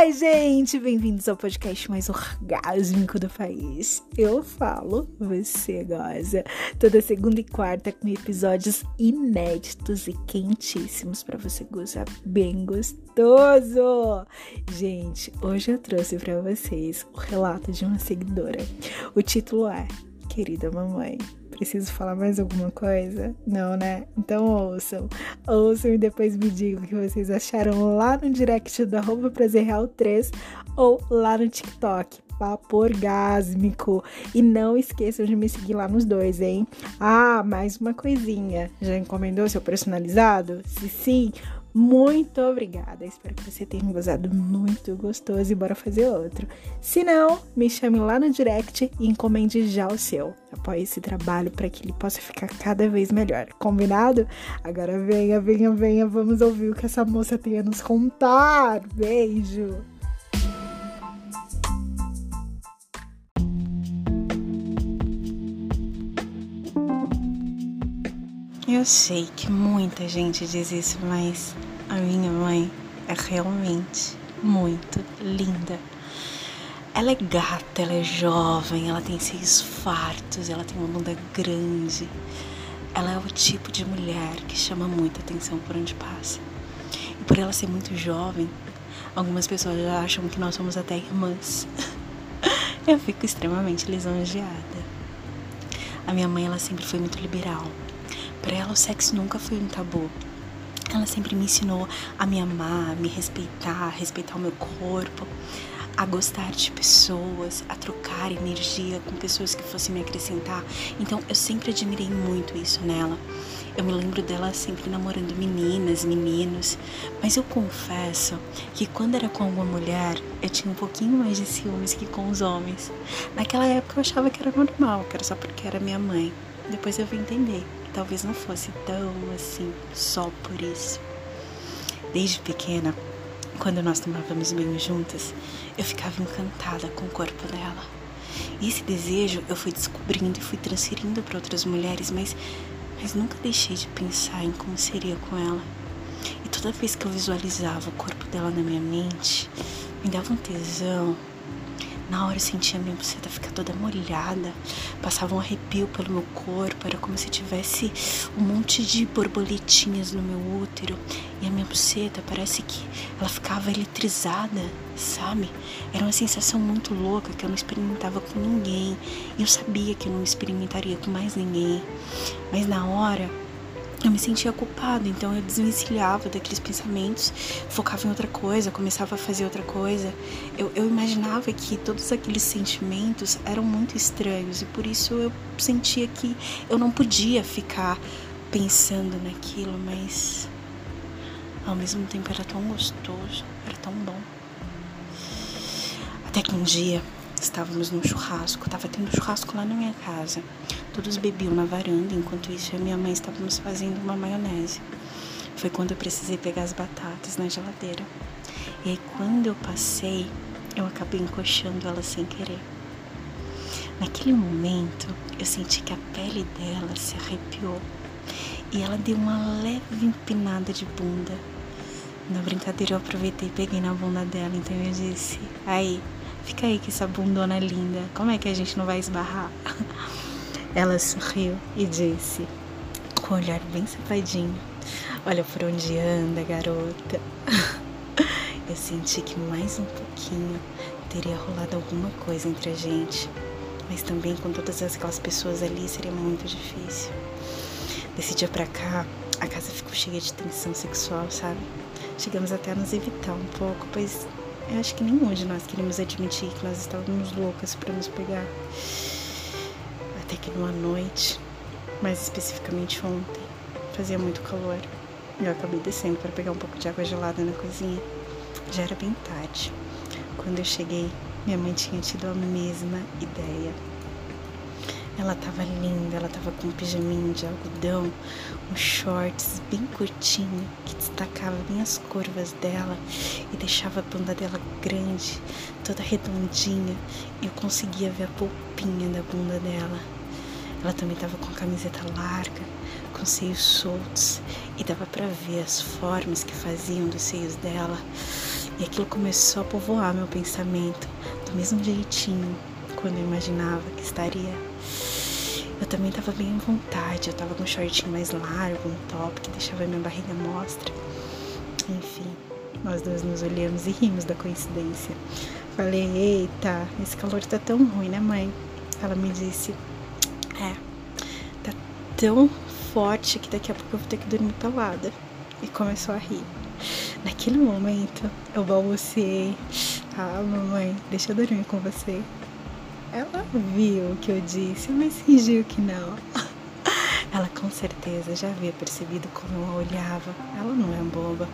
Ai, gente, bem-vindos ao podcast mais orgásmico do país. Eu falo, você goza. Toda segunda e quarta com episódios inéditos e quentíssimos para você gozar bem gostoso. Gente, hoje eu trouxe para vocês o relato de uma seguidora. O título é Querida Mamãe. Preciso falar mais alguma coisa? Não, né? Então ouçam. Ouçam e depois me digam o que vocês acharam lá no direct do arroba Real 3 ou lá no TikTok. Papo orgásmico. E não esqueçam de me seguir lá nos dois, hein? Ah, mais uma coisinha. Já encomendou seu personalizado? Se sim, muito obrigada. Espero que você tenha gozado muito gostoso e bora fazer outro. Se não, me chame lá no direct e encomende já o seu. Apoie esse trabalho para que ele possa ficar cada vez melhor. Combinado? Agora venha, venha, venha, vamos ouvir o que essa moça tem a nos contar. Beijo! Eu sei que muita gente diz isso, mas a minha mãe é realmente muito linda. Ela é gata, ela é jovem, ela tem seios fartos, ela tem uma bunda grande. Ela é o tipo de mulher que chama muita atenção por onde passa. E por ela ser muito jovem, algumas pessoas já acham que nós somos até irmãs. Eu fico extremamente lisonjeada. A minha mãe, ela sempre foi muito liberal. Para ela, o sexo nunca foi um tabu. Ela sempre me ensinou a me amar, a me respeitar, a respeitar o meu corpo, a gostar de pessoas, a trocar energia com pessoas que fossem me acrescentar. Então eu sempre admirei muito isso nela. Eu me lembro dela sempre namorando meninas, meninos, mas eu confesso que quando era com alguma mulher, eu tinha um pouquinho mais de ciúmes que com os homens. Naquela época eu achava que era normal, que era só porque era minha mãe. Depois eu vim entender talvez não fosse tão assim, só por isso. Desde pequena, quando nós tomávamos banho juntas, eu ficava encantada com o corpo dela. E esse desejo eu fui descobrindo e fui transferindo para outras mulheres, mas, mas nunca deixei de pensar em como seria com ela. E toda vez que eu visualizava o corpo dela na minha mente, me dava um tesão, na hora eu sentia a minha buceta ficar toda molhada, passava um arrepio pelo meu corpo, era como se tivesse um monte de borboletinhas no meu útero e a minha buceta parece que ela ficava eletrizada, sabe? Era uma sensação muito louca que eu não experimentava com ninguém. E eu sabia que eu não experimentaria com mais ninguém. Mas na hora eu me sentia culpada, então eu desvencilhava daqueles pensamentos, focava em outra coisa, começava a fazer outra coisa. Eu, eu imaginava que todos aqueles sentimentos eram muito estranhos e por isso eu sentia que eu não podia ficar pensando naquilo, mas ao mesmo tempo era tão gostoso, era tão bom. Até que um dia estávamos num churrasco, estava tendo churrasco lá na minha casa. Todos bebiam na varanda, enquanto isso eu e minha mãe estávamos fazendo uma maionese. Foi quando eu precisei pegar as batatas na geladeira. E aí quando eu passei, eu acabei encoxando ela sem querer. Naquele momento, eu senti que a pele dela se arrepiou e ela deu uma leve empinada de bunda. Na brincadeira, eu aproveitei e peguei na bunda dela, então eu disse: Aí, fica aí com essa bundona linda, como é que a gente não vai esbarrar? Ela sorriu e disse, com um olhar bem safadinho: Olha por onde anda, garota. Eu senti que mais um pouquinho teria rolado alguma coisa entre a gente, mas também com todas aquelas pessoas ali seria muito difícil. Desse dia pra cá, a casa ficou cheia de tensão sexual, sabe? Chegamos até a nos evitar um pouco, pois eu acho que nenhum de nós queríamos admitir que nós estávamos loucas para nos pegar. Até que numa noite, mais especificamente ontem, fazia muito calor. Eu acabei descendo para pegar um pouco de água gelada na cozinha. Já era bem tarde. Quando eu cheguei, minha mãe tinha tido a mesma ideia. Ela tava linda, ela tava com um pijaminho de algodão, um shorts bem curtinho que destacava bem as curvas dela e deixava a bunda dela grande, toda redondinha, eu conseguia ver a polpinha da bunda dela. Ela também estava com a camiseta larga, com seios soltos, e dava para ver as formas que faziam dos seios dela. E aquilo começou a povoar meu pensamento do mesmo jeitinho quando eu imaginava que estaria. Eu também tava bem à vontade, eu tava com um shortinho mais largo, um top que deixava minha barriga mostra. Enfim, nós dois nos olhamos e rimos da coincidência. Falei, eita, esse calor tá tão ruim, né, mãe? Ela me disse, é, tá tão forte que daqui a pouco eu vou ter que dormir pelada. E começou a rir. Naquele momento, eu balbuciei. Ah, mamãe, deixa eu dormir com você. Ela viu o que eu disse, mas fingiu que não. Ela com certeza já havia percebido como eu a olhava. Ela não é boba.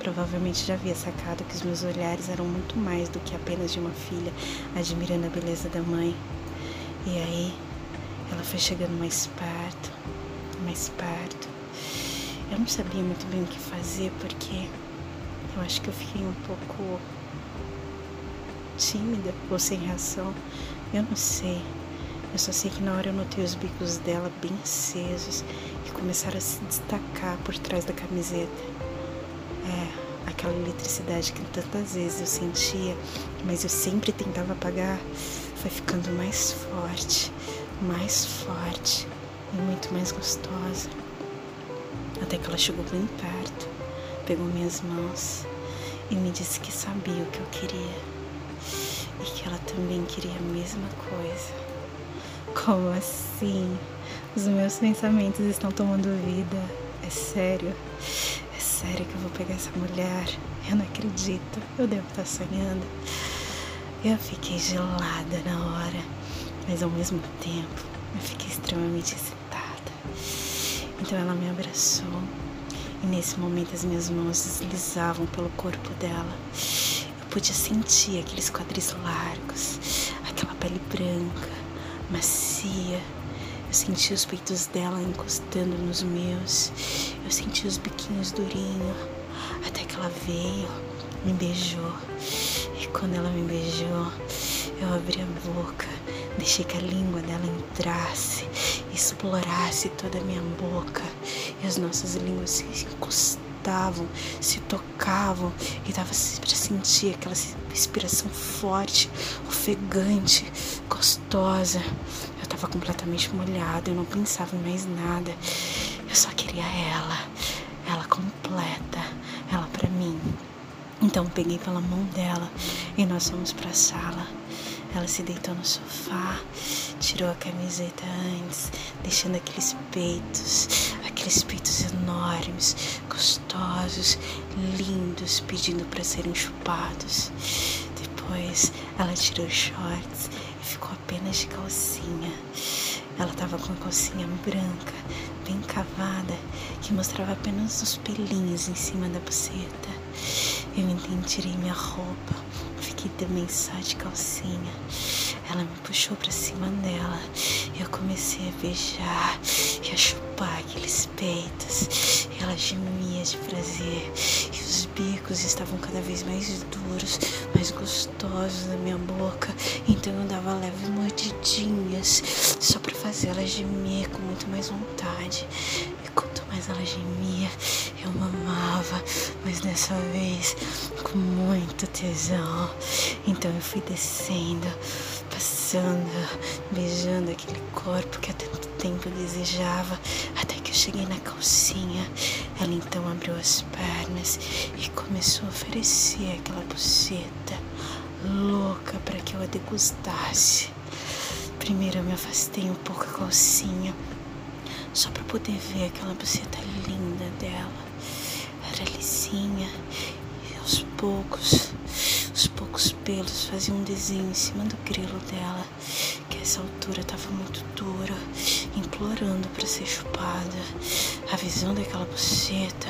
Provavelmente já havia sacado que os meus olhares eram muito mais do que apenas de uma filha admirando a beleza da mãe. E aí, ela foi chegando mais perto, mais perto. Eu não sabia muito bem o que fazer porque eu acho que eu fiquei um pouco tímida ou sem reação. Eu não sei. Eu só sei que na hora eu notei os bicos dela bem acesos e começaram a se destacar por trás da camiseta. É, aquela eletricidade que tantas vezes eu sentia, mas eu sempre tentava apagar, foi ficando mais forte, mais forte e muito mais gostosa. Até que ela chegou bem perto, pegou minhas mãos e me disse que sabia o que eu queria e que ela também queria a mesma coisa. Como assim? Os meus pensamentos estão tomando vida. É sério? É sério que eu vou pegar essa mulher? Eu não acredito. Eu devo estar sonhando. Eu fiquei gelada na hora, mas ao mesmo tempo eu fiquei extremamente excitada. Então ela me abraçou e nesse momento as minhas mãos deslizavam pelo corpo dela. Eu podia sentir aqueles quadris largos, aquela pele branca, macia. Eu senti os peitos dela encostando nos meus. Eu senti os biquinhos durinhos. Até que ela veio, me beijou. E quando ela me beijou, eu abri a boca, deixei que a língua dela entrasse, explorasse toda a minha boca. E as nossas línguas se encostavam, se tocavam e dava para sentir aquela respiração forte, ofegante, gostosa. Eu estava completamente molhada, eu não pensava em mais nada. Eu só queria ela, ela completa, ela para mim. Então peguei pela mão dela e nós fomos para a sala. Ela se deitou no sofá, tirou a camiseta antes, deixando aqueles peitos, aqueles peitos enormes, gostosos, lindos, pedindo para serem chupados. Depois ela tirou os shorts e ficou apenas de calcinha. Ela estava com a calcinha branca, bem cavada, que mostrava apenas os pelinhos em cima da buceta. Eu então tirei minha roupa, fiquei também de calcinha. Ela me puxou para cima dela. Eu comecei a beijar e a chupar aqueles peitos. Ela gemia de prazer. E os bicos estavam cada vez mais duros, mais gostosos na minha boca. Então eu dava leves mordidinhas só para fazer ela gemer com muito mais vontade. E quanto mais ela gemia, eu mamava, mas dessa vez com muito tesão. Então eu fui descendo passando, beijando aquele corpo que há tanto tempo desejava, até que eu cheguei na calcinha. Ela então abriu as pernas e começou a oferecer aquela buceta louca para que eu a degustasse. Primeiro eu me afastei um pouco a calcinha, só para poder ver aquela buceta linda dela. Lisinha e aos poucos os poucos pelos faziam um desenho em cima do grelo dela, que essa altura estava muito dura, implorando para ser chupada. A visão daquela buceta,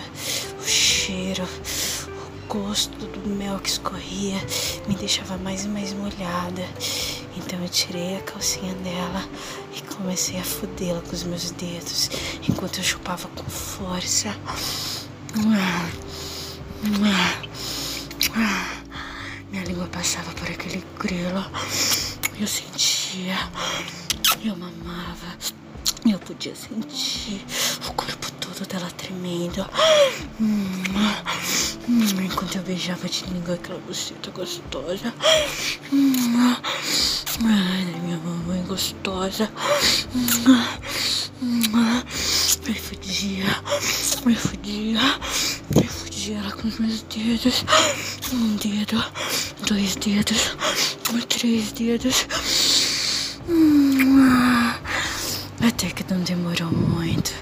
o cheiro, o gosto do mel que escorria me deixava mais e mais molhada. Então eu tirei a calcinha dela e comecei a fodê-la com os meus dedos, enquanto eu chupava com força. Minha língua passava por aquele grelo. Eu sentia, eu mamava. Eu podia sentir o corpo todo dela tremendo. Enquanto eu beijava de língua aquela buceta gostosa. Ai, minha mamãe gostosa. Me fudia, me fudia, me fudia ela com os meus dedos. Um dedo, dois dedos, três dedos. Até que não demorou muito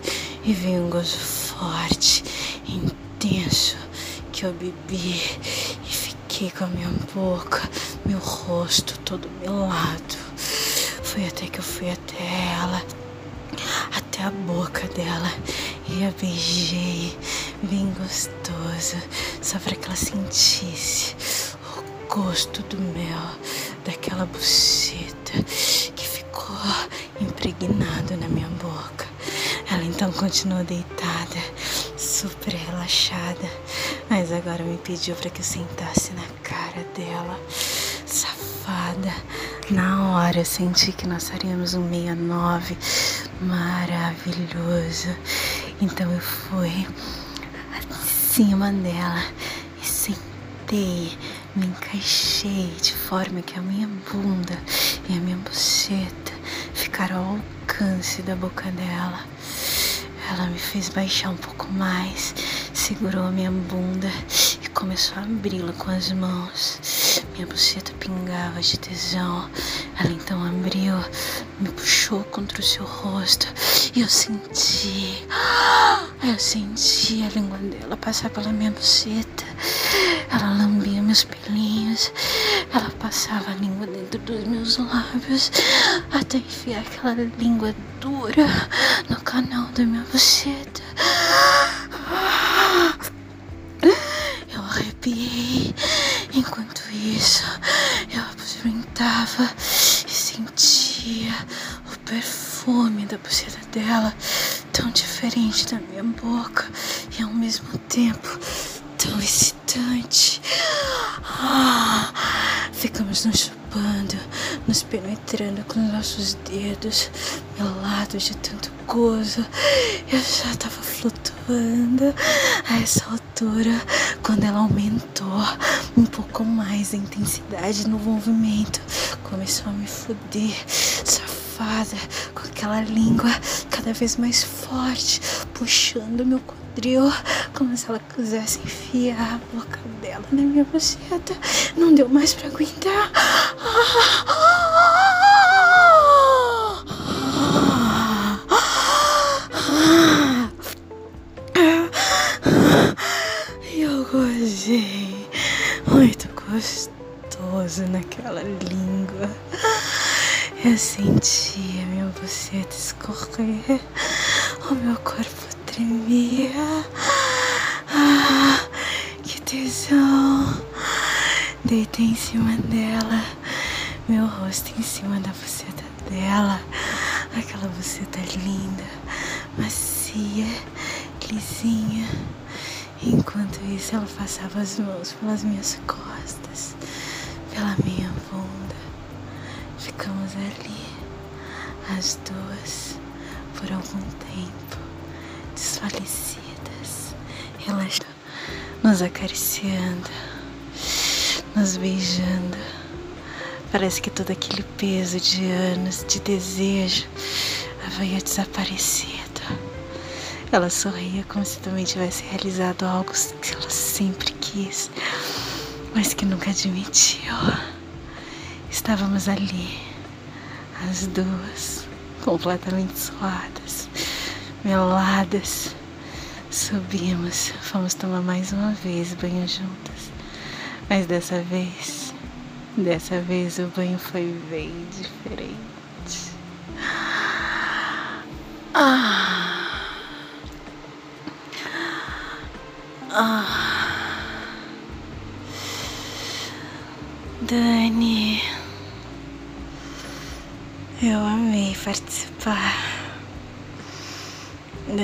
e veio um gozo forte, intenso, que eu bebi e fiquei com a minha boca, meu rosto todo melado. Foi até que eu fui até ela, a boca dela e a beijei bem gostoso, só para que ela sentisse o gosto do mel daquela buceta que ficou impregnado na minha boca. Ela então continuou deitada, super relaxada, mas agora me pediu para que eu sentasse na cara dela. Safada. Na hora eu senti que nós faríamos um 69 maravilhoso. Então eu fui acima dela e sentei, me encaixei de forma que a minha bunda e a minha buceta ficaram ao alcance da boca dela. Ela me fez baixar um pouco mais, segurou a minha bunda e começou a abri-la com as mãos. Minha buceta pingava de tesão. Ela então abriu, me puxou contra o seu rosto e eu senti. Eu senti a língua dela passar pela minha buceta. Ela lambia meus pelinhos. Ela passava a língua dentro dos meus lábios até enfiar aquela língua dura no canal da minha buceta. Da buceta dela, tão diferente da minha boca e ao mesmo tempo tão excitante. Ah, ficamos nos chupando, nos penetrando com nossos dedos, melados de tanto gozo. Eu já tava flutuando a essa altura quando ela aumentou um pouco mais a intensidade no movimento. Começou a me foder, safada, aquela língua cada vez mais forte, puxando meu quadril, como se ela quisesse enfiar a boca dela na minha buceta. Não deu mais pra aguentar. Eu gozei muito gostoso naquela língua. Eu sentia minha buceta escorrer, o meu corpo tremia. Ah, que tesão! Deitei em cima dela, meu rosto em cima da buceta dela. Aquela buceta linda, macia, lisinha. Enquanto isso, ela passava as mãos pelas minhas costas, pela minha. Ficamos ali, as duas, por algum tempo, desfalecidas, relaxando, nos acariciando, nos beijando. Parece que todo aquele peso de anos de desejo havia desaparecido. Ela sorria como se também tivesse realizado algo que ela sempre quis, mas que nunca admitiu. Estávamos ali, as duas, completamente suadas, meladas. Subimos, fomos tomar mais uma vez banho juntas. Mas dessa vez, dessa vez o banho foi bem diferente. Ah! Ah.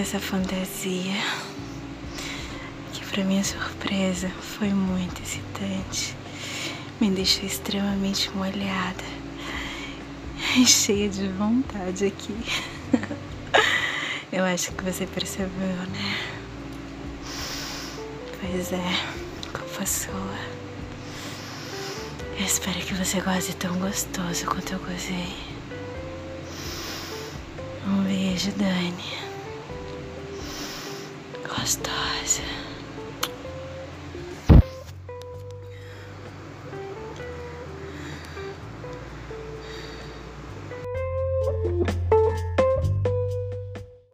Dessa fantasia que, para minha surpresa, foi muito excitante. Me deixou extremamente molhada e cheia de vontade aqui. Eu acho que você percebeu, né? Pois é. Culpa sua. Eu espero que você goze tão gostoso quanto eu gozei. Um beijo, Dani. Gostosa.